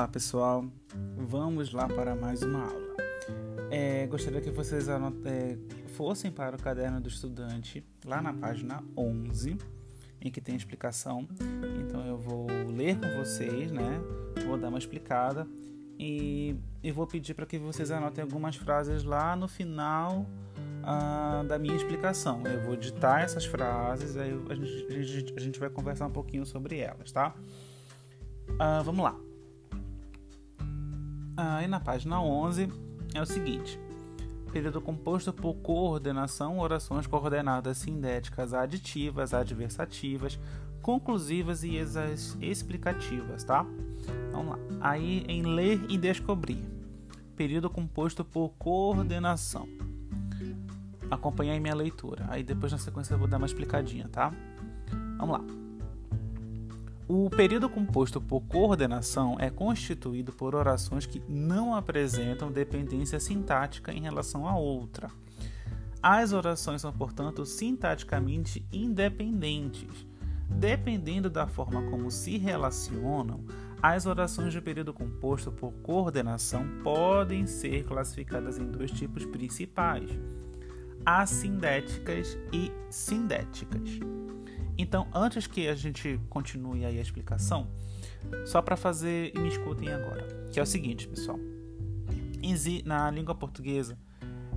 Olá pessoal, vamos lá para mais uma aula. É, gostaria que vocês é, fossem para o caderno do estudante, lá na página 11, em que tem explicação. Então eu vou ler com vocês, né? Vou dar uma explicada e, e vou pedir para que vocês anotem algumas frases lá no final ah, da minha explicação. Eu vou ditar essas frases, aí a gente, a gente, vai conversar um pouquinho sobre elas, tá? Ah, vamos lá. Aí na página 11 é o seguinte: período composto por coordenação, orações coordenadas sindéticas aditivas, adversativas, conclusivas e explicativas, tá? Vamos lá. Aí em ler e descobrir. Período composto por coordenação. Acompanhe minha leitura. Aí depois na sequência eu vou dar uma explicadinha, tá? Vamos lá. O período composto por coordenação é constituído por orações que não apresentam dependência sintática em relação a outra. As orações são, portanto, sintaticamente independentes. Dependendo da forma como se relacionam, as orações de período composto por coordenação podem ser classificadas em dois tipos principais: assindéticas e sindéticas. Então, antes que a gente continue aí a explicação, só para fazer e me escutem agora, que é o seguinte, pessoal. Na língua portuguesa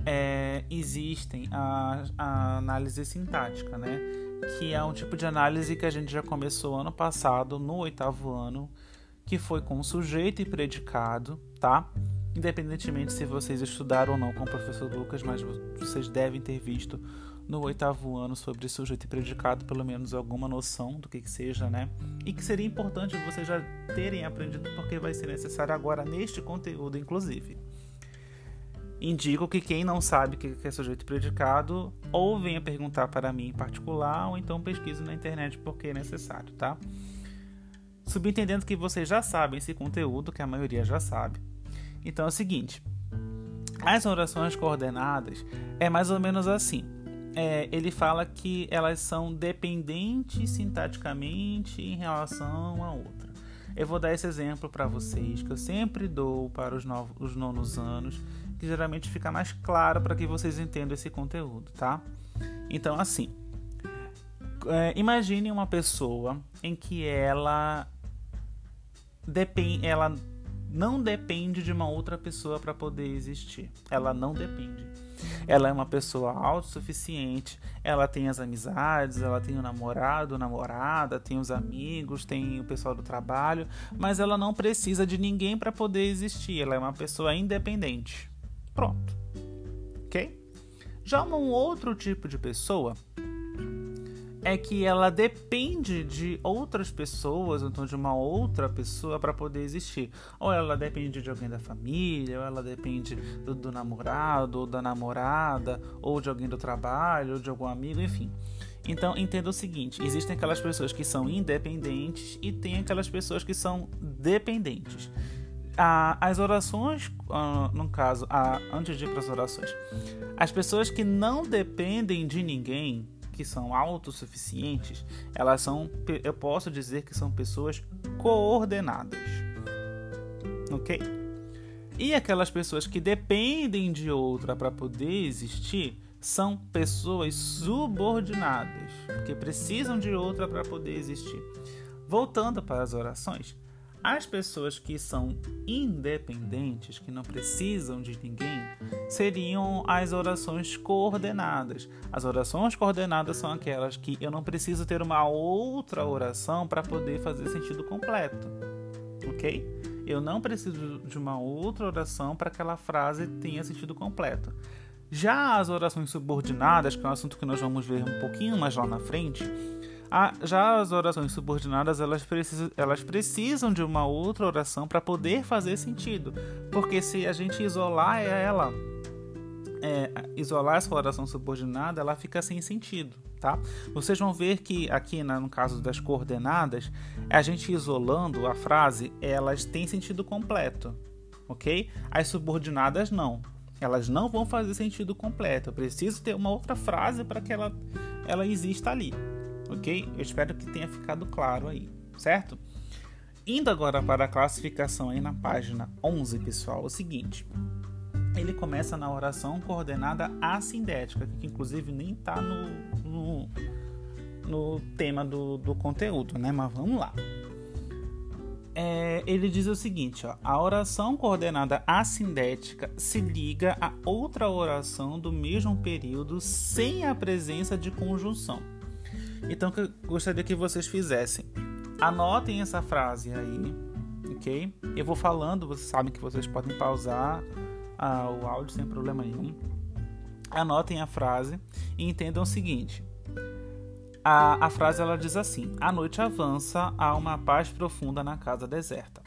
é, existem a, a, análise sintática, né? Que é um tipo de análise que a gente já começou ano passado, no oitavo ano, que foi com sujeito e predicado, tá? Independentemente se vocês estudaram ou não com o professor Lucas, mas vocês devem ter visto no oitavo ano sobre sujeito e predicado, pelo menos alguma noção do que, que seja, né? E que seria importante vocês já terem aprendido, porque vai ser necessário agora neste conteúdo, inclusive. Indico que quem não sabe o que é sujeito e predicado, ou venha perguntar para mim em particular, ou então pesquise na internet porque é necessário, tá? Subentendendo que vocês já sabem esse conteúdo, que a maioria já sabe. Então é o seguinte: as orações coordenadas é mais ou menos assim é, ele fala que elas são dependentes sintaticamente em relação a outra. Eu vou dar esse exemplo para vocês, que eu sempre dou para os, novos, os nonos anos, que geralmente fica mais claro para que vocês entendam esse conteúdo, tá? Então, assim, é, imagine uma pessoa em que ela depende, ela não depende de uma outra pessoa para poder existir. Ela não depende. Ela é uma pessoa autossuficiente, ela tem as amizades, ela tem o namorado, namorada, tem os amigos, tem o pessoal do trabalho, mas ela não precisa de ninguém para poder existir. Ela é uma pessoa independente. Pronto. OK? Já um outro tipo de pessoa é que ela depende de outras pessoas, então de uma outra pessoa para poder existir. Ou ela depende de alguém da família, ou ela depende do, do, namorado, ou da namorada, ou de alguém do trabalho, ou de algum amigo, enfim. Então entenda o seguinte: existem aquelas pessoas que são independentes e tem aquelas pessoas que são dependentes. as orações, no caso, antes de ir para as orações, as pessoas que não dependem de ninguém, que são autossuficientes, elas são, eu posso dizer que são pessoas coordenadas. Ok? E aquelas pessoas que dependem de outra para poder existir são pessoas subordinadas, porque precisam de outra para poder existir. Voltando para as orações, as pessoas que são independentes, que não precisam de ninguém, seriam as orações coordenadas. As orações coordenadas são aquelas que eu não preciso ter uma outra oração para poder fazer sentido completo. Ok? Eu não preciso de uma outra oração para que aquela frase tenha sentido completo. Já as orações subordinadas, que é um assunto que nós vamos ver um pouquinho mais lá na frente, já as orações subordinadas elas elas precisam de uma outra oração para poder fazer sentido, porque se a gente isolar ela, é, isolar essa oração subordinada, ela fica sem sentido, tá? Vocês vão ver que aqui no caso das coordenadas, a gente isolando a frase, elas têm sentido completo, ok? As subordinadas não, elas não vão fazer sentido completo. Eu preciso ter uma outra frase para que ela, ela exista ali ok? Eu espero que tenha ficado claro aí, certo? Indo agora para a classificação aí na página 11, pessoal, é o seguinte. Ele começa na oração coordenada assindética, que inclusive nem está no, no, no, tema do, do conteúdo, né? Mas vamos lá. É, ele diz o seguinte: ó, a oração coordenada assindética se liga a outra oração do mesmo período sem a presença de conjunção. Então, que eu gostaria que vocês fizessem. Anotem essa frase aí, ok? Eu vou falando, vocês sabem que vocês podem pausar ah, o áudio sem problema nenhum. Anotem a frase e entendam o seguinte: a, a frase ela diz assim: A noite avança, há uma paz profunda na casa deserta.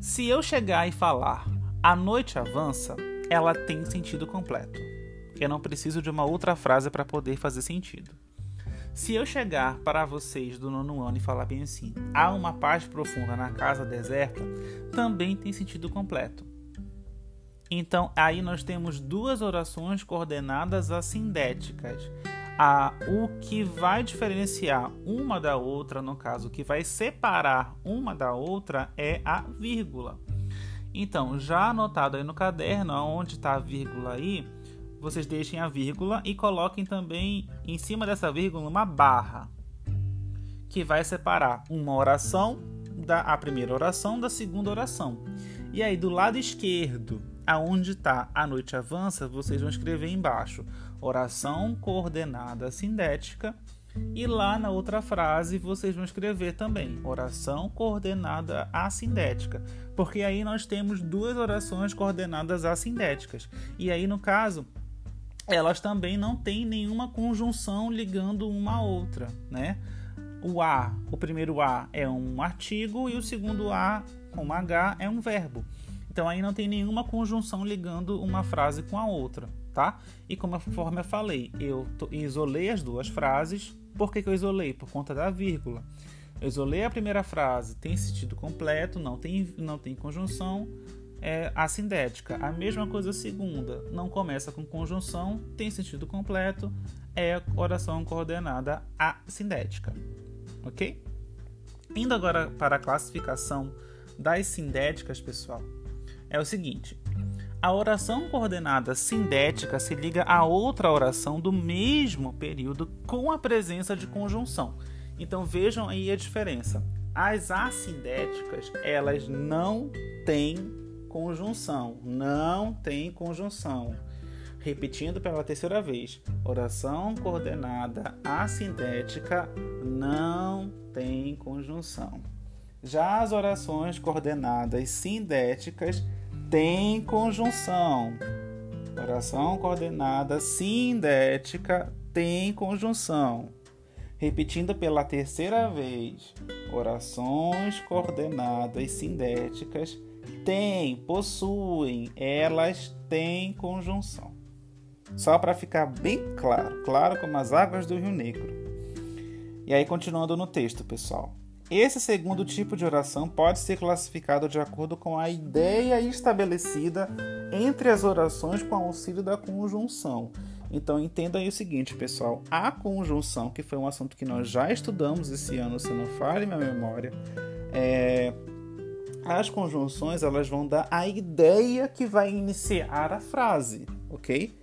Se eu chegar e falar a noite avança, ela tem sentido completo. Eu não preciso de uma outra frase para poder fazer sentido. Se eu chegar para vocês do nono ano e falar bem assim, há uma paz profunda na casa deserta, também tem sentido completo. Então, aí nós temos duas orações coordenadas assindéticas a, o que vai diferenciar uma da outra, no caso, o que vai separar uma da outra é a vírgula. Então, já anotado aí no caderno, onde está a vírgula aí, vocês deixem a vírgula e coloquem também em cima dessa vírgula uma barra, que vai separar uma oração da a primeira oração da segunda oração. E aí, do lado esquerdo, aonde está a noite avança, vocês vão escrever embaixo oração coordenada sindética. E lá na outra frase vocês vão escrever também oração coordenada assindética, porque aí nós temos duas orações coordenadas assindéticas. E aí no caso, elas também não têm nenhuma conjunção ligando uma à outra, né? O a, o primeiro a é um artigo e o segundo a com H é um verbo. Então aí não tem nenhuma conjunção ligando uma frase com a outra tá? E como conforme eu falei, eu isolei as duas frases. Por que, que eu isolei? Por conta da vírgula. Eu isolei a primeira frase, tem sentido completo, não tem, não tem conjunção é, assindética. A mesma coisa a segunda, não começa com conjunção, tem sentido completo, é oração coordenada assindética. Ok? Indo agora para a classificação das sindéticas, pessoal, é o seguinte: a oração coordenada sindética se liga a outra oração do mesmo período com a presença de conjunção. Então vejam aí a diferença. As assindéticas, elas não têm conjunção, não tem conjunção. Repetindo pela terceira vez, oração coordenada assindética não tem conjunção. Já as orações coordenadas sindéticas tem conjunção. Oração coordenada sindética tem conjunção. Repetindo pela terceira vez, orações coordenadas sindéticas têm, possuem, elas têm conjunção. Só para ficar bem claro, claro como as águas do Rio Negro. E aí, continuando no texto, pessoal. Esse segundo tipo de oração pode ser classificado de acordo com a ideia estabelecida entre as orações com auxílio da conjunção. Então entenda aí o seguinte, pessoal: a conjunção, que foi um assunto que nós já estudamos esse ano, se não falhe minha memória, é... as conjunções elas vão dar a ideia que vai iniciar a frase, ok?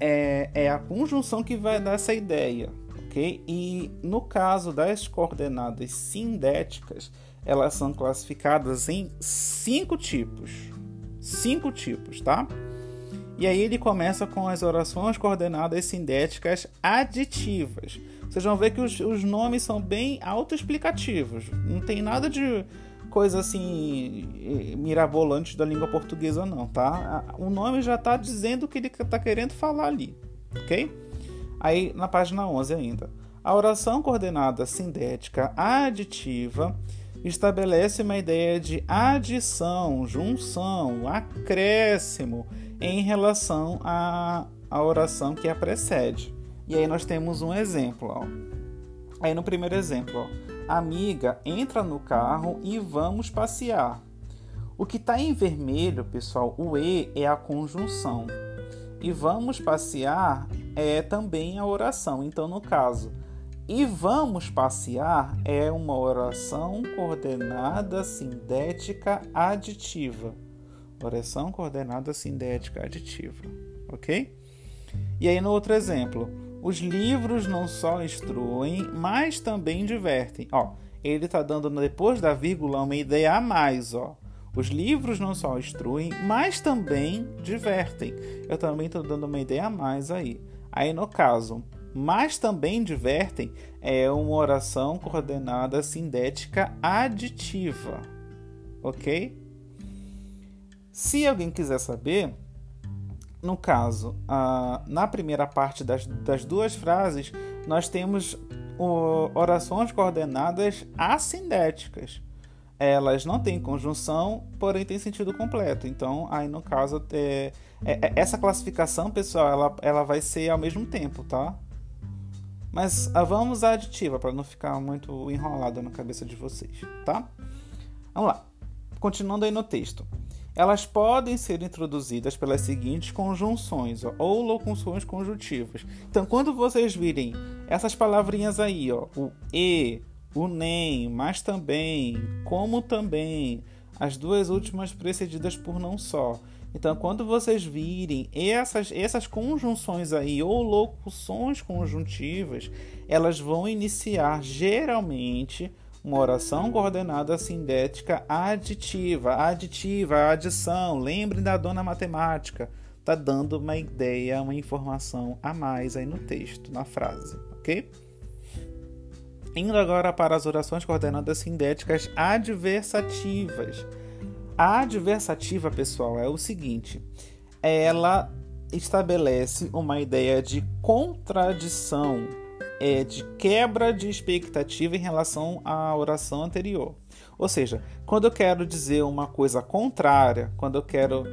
É, é a conjunção que vai dar essa ideia ok? E no caso das coordenadas sindéticas, elas são classificadas em cinco tipos. Cinco tipos, tá? E aí ele começa com as orações coordenadas sindéticas aditivas. Vocês vão ver que os, os nomes são bem autoexplicativos. Não tem nada de coisa assim mirabolante da língua portuguesa não, tá? O nome já está dizendo o que ele está querendo falar ali, ok? Aí na página 11 ainda. A oração coordenada sindética aditiva estabelece uma ideia de adição, junção, acréscimo em relação à, à oração que a precede. E aí nós temos um exemplo. Ó. Aí no primeiro exemplo, ó, amiga, entra no carro e vamos passear. O que está em vermelho, pessoal, o E é a conjunção. E vamos passear é também a oração. Então, no caso, E vamos passear é uma oração coordenada sindética aditiva. Oração coordenada sindética aditiva, ok? E aí no outro exemplo, os livros não só instruem, mas também divertem. Ó, ele está dando depois da vírgula uma ideia a mais, ó. Os livros não só instruem, mas também divertem. Eu também estou dando uma ideia a mais aí. Aí no caso, mas também divertem é uma oração coordenada sindética aditiva, ok? Se alguém quiser saber, no caso, na primeira parte das, das duas frases, nós temos orações coordenadas assindéticas. Elas não têm conjunção, porém têm sentido completo. Então, aí no caso, é, é, é essa classificação, pessoal, ela, ela vai ser ao mesmo tempo, tá? Mas ah, vamos à aditiva para não ficar muito enrolado na cabeça de vocês, tá? Vamos lá. Continuando aí no texto. Elas podem ser introduzidas pelas seguintes conjunções ó, ou locuções conjuntivas. Então, quando vocês virem essas palavrinhas aí, ó, o e, o nem, mas também, como também, as duas últimas precedidas por não só, então, quando vocês virem essas, essas conjunções aí ou locuções conjuntivas, elas vão iniciar geralmente uma oração coordenada sindética aditiva, aditiva, adição. Lembrem da dona matemática. Tá dando uma ideia, uma informação a mais aí no texto, na frase, ok? Indo agora para as orações coordenadas sindéticas adversativas. A adversativa, pessoal, é o seguinte: ela estabelece uma ideia de contradição, é, de quebra de expectativa em relação à oração anterior. Ou seja, quando eu quero dizer uma coisa contrária, quando eu quero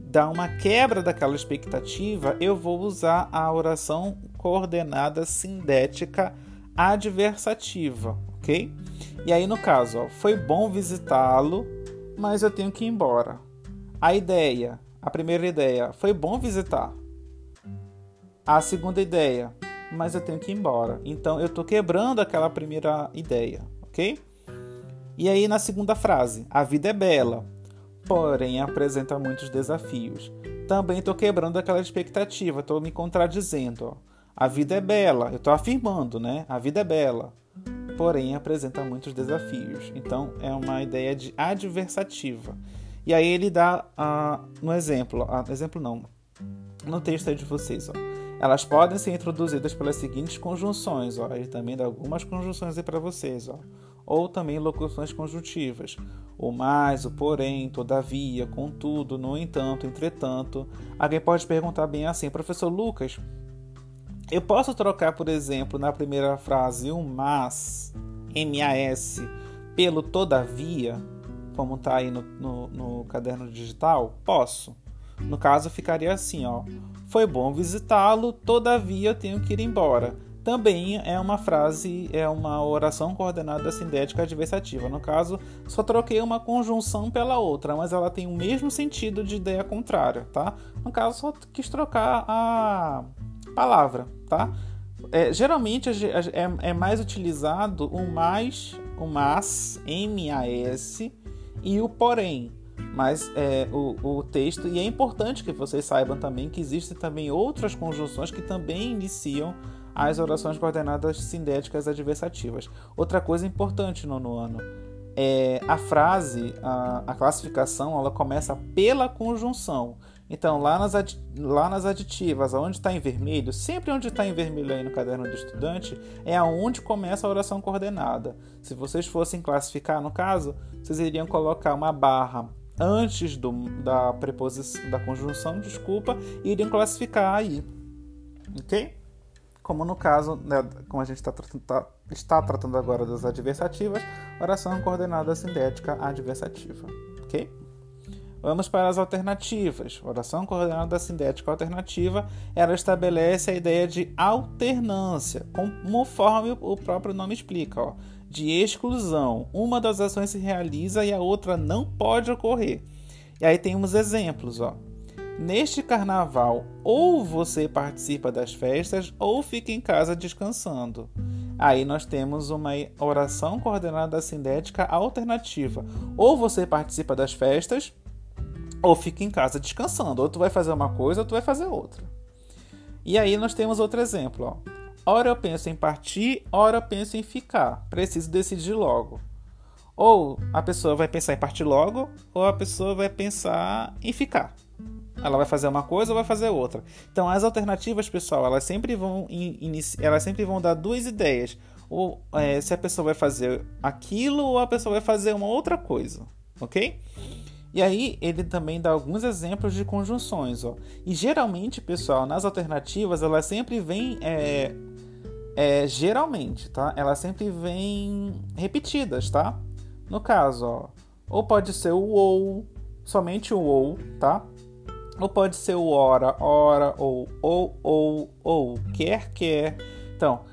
dar uma quebra daquela expectativa, eu vou usar a oração coordenada sindética adversativa, ok? E aí, no caso, ó, foi bom visitá-lo mas eu tenho que ir embora. A ideia, a primeira ideia, foi bom visitar. A segunda ideia, mas eu tenho que ir embora. Então eu estou quebrando aquela primeira ideia, ok? E aí na segunda frase, a vida é bela, porém apresenta muitos desafios. Também estou quebrando aquela expectativa, estou me contradizendo. Ó. A vida é bela, eu estou afirmando, né? A vida é bela, porém apresenta muitos desafios. Então é uma ideia de adversativa. E aí ele dá no exemplo, uh, exemplo não, no texto aí de vocês, ó. Elas podem ser introduzidas pelas seguintes conjunções, ó. Ele também dá algumas conjunções aí para vocês, ó. Ou também locuções conjuntivas. O mais, o porém, todavia, contudo, no entanto, entretanto. Alguém pode perguntar bem assim, professor Lucas, eu posso trocar, por exemplo, na primeira frase o mas, M-A-S, pelo todavia, como está aí no, no, no, caderno digital? Posso. No caso, ficaria assim, ó. Foi bom visitá-lo, todavia tenho que ir embora. Também é uma frase, é uma oração coordenada sindética adversativa. No caso, só troquei uma conjunção pela outra, mas ela tem o mesmo sentido de ideia contrária, tá? No caso, só quis trocar a palavra, tá? É, geralmente é, é, mais utilizado o mais, o mas, M-A-S, e o porém. Mas é, o, o texto, e é importante que vocês saibam também que existem também outras conjunções que também iniciam as orações coordenadas sindéticas adversativas. Outra coisa importante no, no ano é a frase, a, a classificação, ela começa pela conjunção. Então, lá nas, lá nas aditivas, onde está em vermelho, sempre onde está em vermelho aí no caderno do estudante, é aonde começa a oração coordenada. Se vocês fossem classificar, no caso, vocês iriam colocar uma barra antes do, da preposição, da conjunção, desculpa, e iriam classificar aí. Ok? Como no caso, né, como a gente tá, tá, está tratando agora das adversativas, oração coordenada sindética adversativa. Ok? Vamos para as alternativas. Oração coordenada sindética alternativa, ela estabelece a ideia de alternância, conforme o próprio nome explica, ó, de exclusão. Uma das ações se realiza e a outra não pode ocorrer. E aí temos exemplos, ó. Neste carnaval, ou você participa das festas ou fica em casa descansando. Aí nós temos uma oração coordenada sindética alternativa. Ou você participa das festas, ou fica em casa descansando. Ou tu vai fazer uma coisa, ou tu vai fazer outra. E aí nós temos outro exemplo. Ó. Ora eu penso em partir, ora eu penso em ficar. Preciso decidir logo. Ou a pessoa vai pensar em partir logo, ou a pessoa vai pensar em ficar. Ela vai fazer uma coisa ou vai fazer outra. Então as alternativas, pessoal, elas sempre vão elas sempre vão dar duas ideias. Ou é, se a pessoa vai fazer aquilo ou a pessoa vai fazer uma outra coisa, ok? E aí ele também dá alguns exemplos de conjunções, ó. E geralmente, pessoal, nas alternativas elas sempre vêm é, é, geralmente, tá? Elas sempre vêm repetidas, tá? No caso, ó, ou pode ser o ou, somente o ou, tá? Ou pode ser o ora, ora, ou, ou, ou, ou, quer, quer. Então,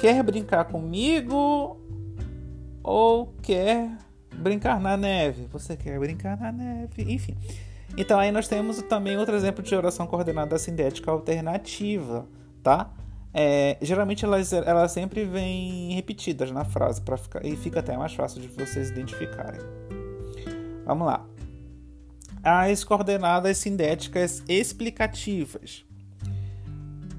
quer brincar comigo ou quer brincar na neve? Você quer brincar na neve? Enfim. Então, aí nós temos também outro exemplo de oração coordenada sindética alternativa, tá? É, geralmente elas, elas sempre vêm repetidas na frase para ficar e fica até mais fácil de vocês identificarem. Vamos lá as coordenadas sindéticas explicativas.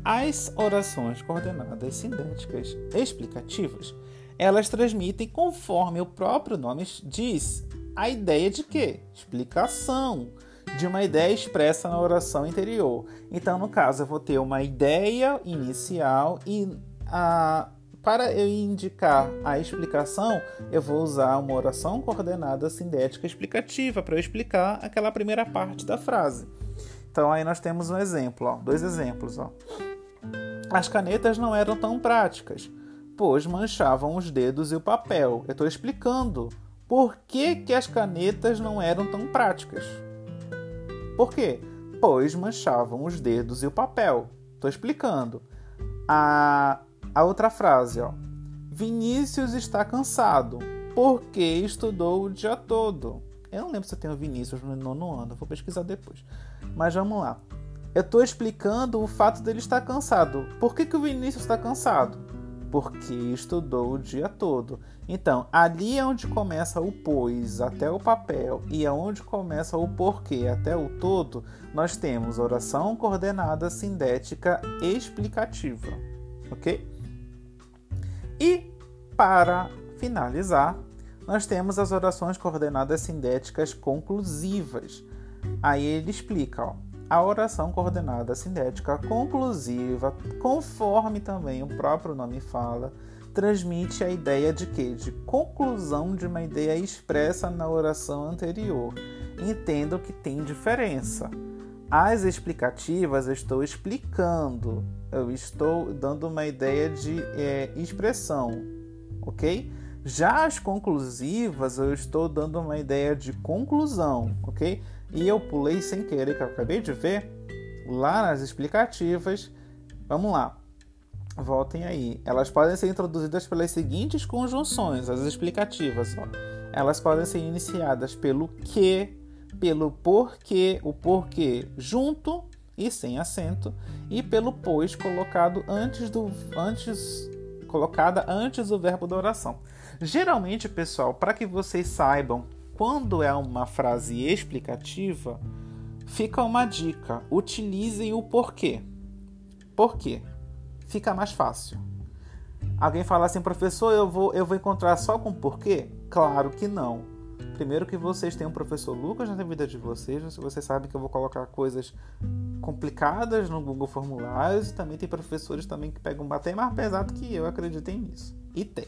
As orações coordenadas sindéticas explicativas, elas transmitem, conforme o próprio nome diz, a ideia de quê? Explicação de uma ideia expressa na oração interior. Então, no caso, eu vou ter uma ideia inicial e a para eu indicar a explicação, eu vou usar uma oração coordenada sindética explicativa para eu explicar aquela primeira parte da frase. Então aí nós temos um exemplo, ó, dois exemplos. Ó. As canetas não eram tão práticas, pois manchavam os dedos e o papel. Eu estou explicando por que, que as canetas não eram tão práticas. Por quê? Pois manchavam os dedos e o papel. Estou explicando. A a outra frase, ó. Vinícius está cansado porque estudou o dia todo. Eu não lembro se eu tenho Vinícius no nono ano, vou pesquisar depois. Mas vamos lá. Eu estou explicando o fato dele estar cansado. Por que, que o Vinícius está cansado? Porque estudou o dia todo. Então, ali é onde começa o pois até o papel e é onde começa o porquê até o todo, nós temos oração coordenada sindética explicativa. Ok? E, para finalizar, nós temos as orações coordenadas sindéticas conclusivas. Aí ele explica, ó, a oração coordenada sindética conclusiva, conforme também o próprio nome fala, transmite a ideia de que? De conclusão de uma ideia expressa na oração anterior. Entendo que tem diferença. As explicativas eu estou explicando, eu estou dando uma ideia de é, expressão, ok? Já as conclusivas eu estou dando uma ideia de conclusão, ok? E eu pulei sem querer, que eu acabei de ver, lá nas explicativas. Vamos lá, voltem aí. Elas podem ser introduzidas pelas seguintes conjunções, as explicativas. Ó. Elas podem ser iniciadas pelo que, pelo porquê, o porquê junto e sem acento, e pelo pois colocado antes do antes colocada antes do verbo da oração. Geralmente, pessoal, para que vocês saibam quando é uma frase explicativa, fica uma dica: utilizem o porquê. Por quê? Fica mais fácil. Alguém fala assim, professor, eu vou, eu vou encontrar só com porquê? Claro que não. Primeiro que vocês têm um professor Lucas na vida de vocês, vocês sabem que eu vou colocar coisas complicadas no Google Formulários e também tem professores também que pegam bater mais pesado que eu, acreditem nisso. E tem.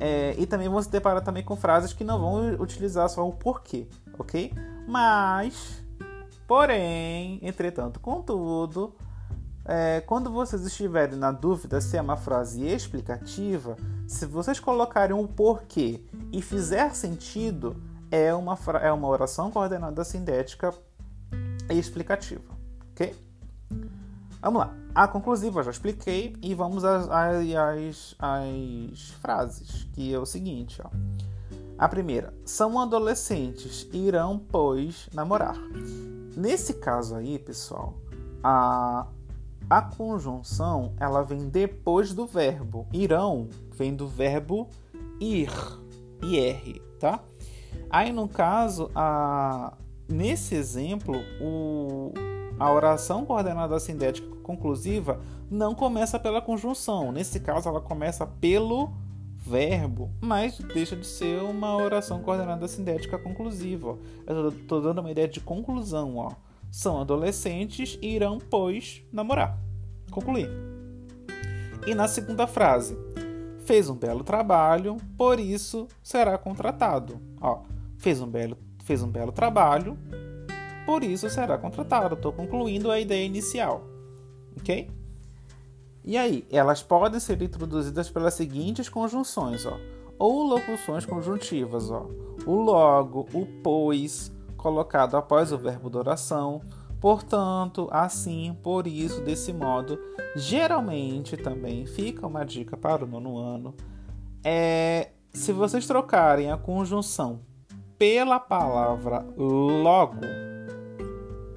É, e também vão se deparar também com frases que não vão utilizar só o porquê, ok? Mas, porém, entretanto, contudo, é, quando vocês estiverem na dúvida se é uma frase explicativa, se vocês colocarem um porquê e fizer sentido, é uma, é uma oração coordenada sindética explicativa. Ok? Vamos lá. A conclusiva eu já expliquei e vamos às, às, às frases, que é o seguinte. Ó. A primeira, são adolescentes, irão, pois, namorar. Nesse caso aí, pessoal, a, a conjunção ela vem depois do verbo. Irão vem do verbo ir, ir, tá? Aí no caso, a, nesse exemplo, o, a oração coordenada sindética conclusiva não começa pela conjunção. Nesse caso, ela começa pelo verbo, mas deixa de ser uma oração coordenada sindética conclusiva. Eu estou dando uma ideia de conclusão, ó. São adolescentes e irão, pois, namorar. Concluir. E na segunda frase, fez um belo trabalho, por isso será contratado. Ó, fez um belo, fez um belo trabalho, por isso será contratado. Estou concluindo a ideia inicial, ok? E aí, elas podem ser introduzidas pelas seguintes conjunções, ó, ou locuções conjuntivas, ó, o logo, o pois, colocado após o verbo da oração, portanto, assim, por isso, desse modo. Geralmente também fica uma dica para o nono ano. É, se vocês trocarem a conjunção pela palavra logo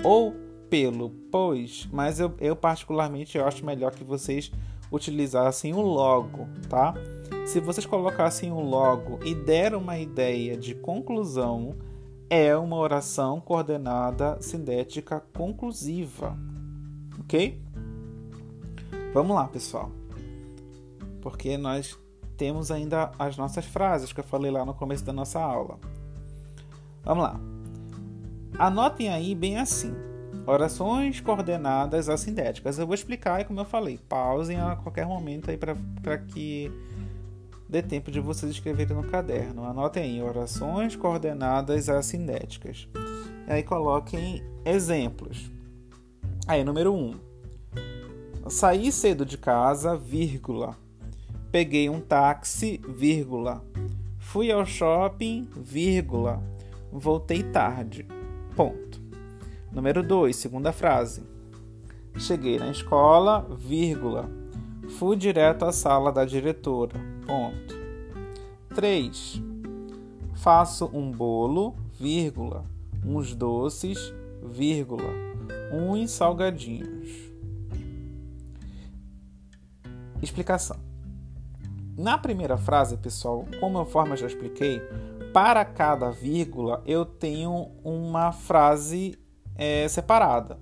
ou pelo pois, mas eu, eu particularmente eu acho melhor que vocês utilizassem o logo, tá? Se vocês colocassem o logo e deram uma ideia de conclusão, é uma oração coordenada sindética conclusiva, ok? Vamos lá, pessoal, porque nós temos ainda as nossas frases que eu falei lá no começo da nossa aula. Vamos lá. Anotem aí bem assim. Orações coordenadas assindéticas. Eu vou explicar e como eu falei, pausem a qualquer momento aí para que dê tempo de vocês escreverem no caderno. Anotem aí, orações coordenadas assindéticas. E aí coloquem exemplos. Aí, número 1. Um, saí cedo de casa, vírgula. Peguei um táxi, vírgula. Fui ao shopping, vírgula. Voltei tarde. Ponto. Número 2, segunda frase. Cheguei na escola, vírgula. Fui direto à sala da diretora. Ponto. 3. Faço um bolo, vírgula. Uns doces, vírgula. Uns salgadinhos. Explicação. Na primeira frase, pessoal, como eu forma já expliquei, para cada vírgula eu tenho uma frase é, separada.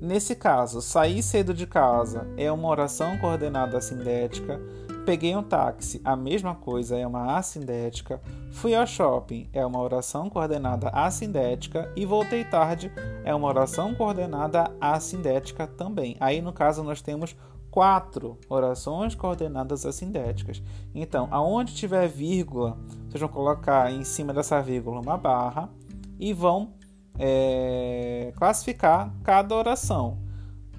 Nesse caso, sair cedo de casa é uma oração coordenada assindética. Peguei um táxi, a mesma coisa, é uma assindética. Fui ao shopping, é uma oração coordenada assindética. E voltei tarde, é uma oração coordenada assindética também. Aí, no caso, nós temos quatro orações coordenadas assindéticas. Então, aonde tiver vírgula, vocês vão colocar em cima dessa vírgula uma barra e vão é, classificar cada oração.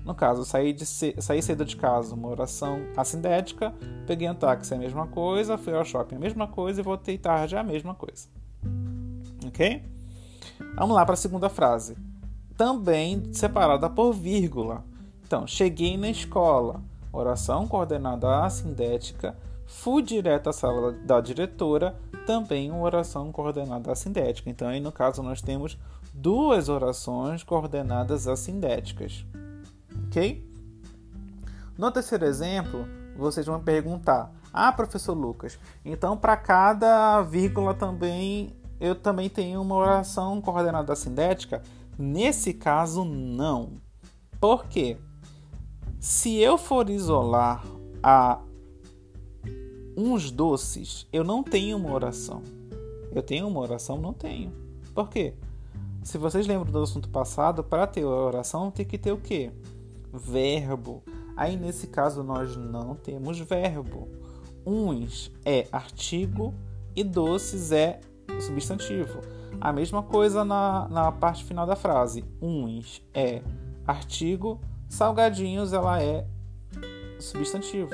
No caso, sair, sair cedo de casa, uma oração assindética, peguei um táxi, é a mesma coisa, fui ao shopping, a mesma coisa, e voltei tarde, a mesma coisa. Ok? Vamos lá para a segunda frase. Também separada por vírgula. Então, cheguei na escola, oração coordenada assindética, fui direto à sala da diretora, também uma oração coordenada assindética. Então, aí no caso, nós temos duas orações coordenadas assindéticas. Ok? No terceiro exemplo, vocês vão perguntar: Ah, professor Lucas, então para cada vírgula também eu também tenho uma oração coordenada assindética? Nesse caso, não. Por quê? Se eu for isolar a uns doces, eu não tenho uma oração. Eu tenho uma oração? Não tenho. Por quê? Se vocês lembram do assunto passado, para ter oração tem que ter o quê? Verbo. Aí nesse caso nós não temos verbo. Uns é artigo e doces é substantivo. A mesma coisa na, na parte final da frase. Uns é artigo Salgadinhos ela é substantivo.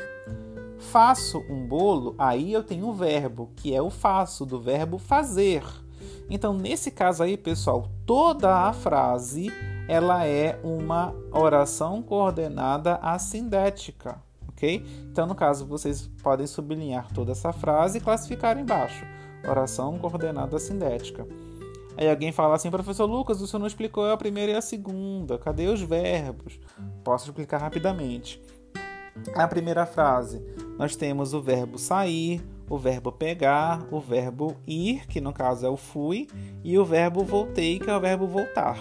Faço um bolo, aí eu tenho o verbo, que é o faço, do verbo fazer. Então, nesse caso aí, pessoal, toda a frase ela é uma oração coordenada assindética, ok? Então, no caso, vocês podem sublinhar toda essa frase e classificar embaixo. Oração coordenada assindética. Aí alguém fala assim, professor Lucas, o senhor não explicou a primeira e a segunda. Cadê os verbos? Posso explicar rapidamente. A primeira frase, nós temos o verbo sair, o verbo pegar, o verbo ir, que no caso é o fui, e o verbo voltei, que é o verbo voltar.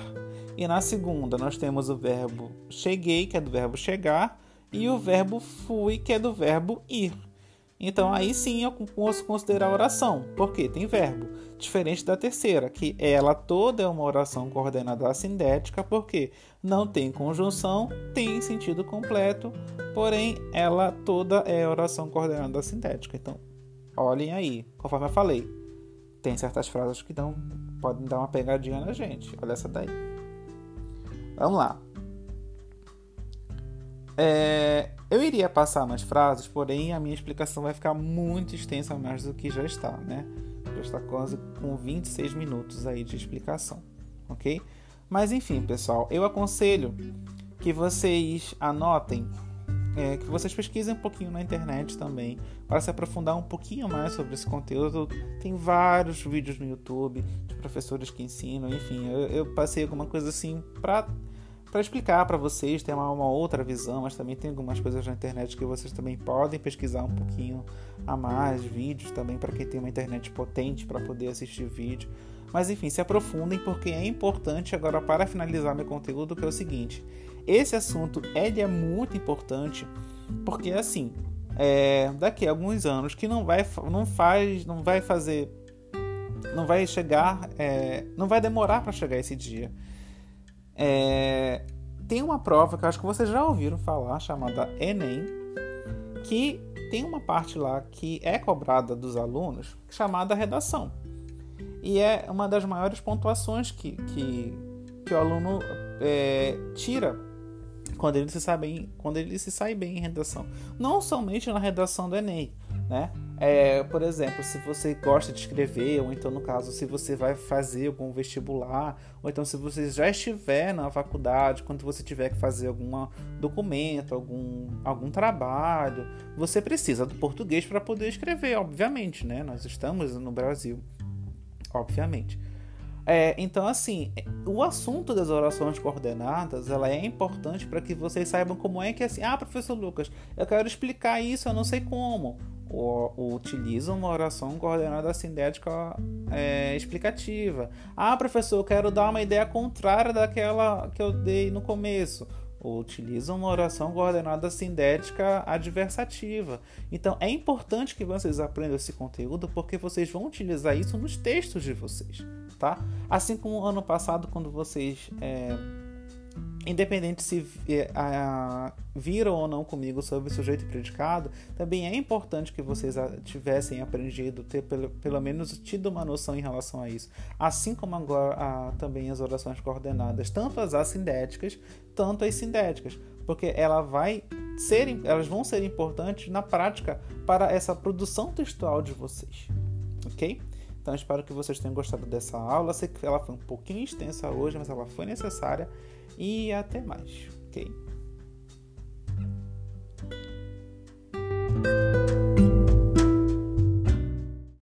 E na segunda, nós temos o verbo cheguei, que é do verbo chegar, e o verbo fui, que é do verbo ir. Então aí sim eu posso considerar oração, porque tem verbo. Diferente da terceira, que ela toda é uma oração coordenada assindética, porque não tem conjunção, tem sentido completo, porém ela toda é oração coordenada assindética. Então, olhem aí, conforme eu falei, tem certas frases que dão, podem dar uma pegadinha na gente. Olha essa daí. Vamos lá. É, eu iria passar mais frases, porém a minha explicação vai ficar muito extensa mais do que já está, né? Já está quase com 26 minutos aí de explicação, ok? Mas enfim, pessoal, eu aconselho que vocês anotem, é, que vocês pesquisem um pouquinho na internet também, para se aprofundar um pouquinho mais sobre esse conteúdo. Tem vários vídeos no YouTube de professores que ensinam, enfim, eu, eu passei alguma coisa assim para para explicar para vocês, ter uma, uma, outra visão, mas também tem algumas coisas na internet que vocês também podem pesquisar um pouquinho a mais, vídeos também para quem tem uma internet potente para poder assistir vídeo. Mas enfim, se aprofundem porque é importante agora para finalizar meu conteúdo que é o seguinte: esse assunto ele é muito importante porque assim, é, daqui a alguns anos que não vai, não faz, não vai fazer, não vai chegar, é, não vai demorar para chegar esse dia é, tem uma prova que eu acho que vocês já ouviram falar, chamada Enem, que tem uma parte lá que é cobrada dos alunos, chamada redação. E é uma das maiores pontuações que, que, que o aluno é, tira quando ele, se sabe bem, quando ele se sai bem em redação. Não somente na redação do Enem, né? É, por exemplo, se você gosta de escrever, ou então no caso, se você vai fazer algum vestibular, ou então se você já estiver na faculdade, quando você tiver que fazer algum documento, algum, algum trabalho, você precisa do português para poder escrever, obviamente, né? Nós estamos no Brasil, obviamente. É, então, assim, o assunto das orações coordenadas, ela é importante para que vocês saibam como é que é assim, ah, professor Lucas, eu quero explicar isso, eu não sei como. Ou, utiliza uma oração coordenada sindética é, explicativa. Ah, professor, eu quero dar uma ideia contrária daquela que eu dei no começo ou utiliza uma oração coordenada sindética adversativa. Então é importante que vocês aprendam esse conteúdo porque vocês vão utilizar isso nos textos de vocês, tá? Assim como ano passado quando vocês é, independente se viram ou não comigo sobre sujeito e predicado, também é importante que vocês tivessem aprendido, ter pelo, pelo menos tido uma noção em relação a isso. Assim como agora também as orações coordenadas, tanto as assindéticas, tanto as sindéticas, porque ela vai ser, elas vão ser importantes na prática para essa produção textual de vocês, ok? Então espero que vocês tenham gostado dessa aula. Sei que ela foi um pouquinho extensa hoje, mas ela foi necessária e até mais, ok?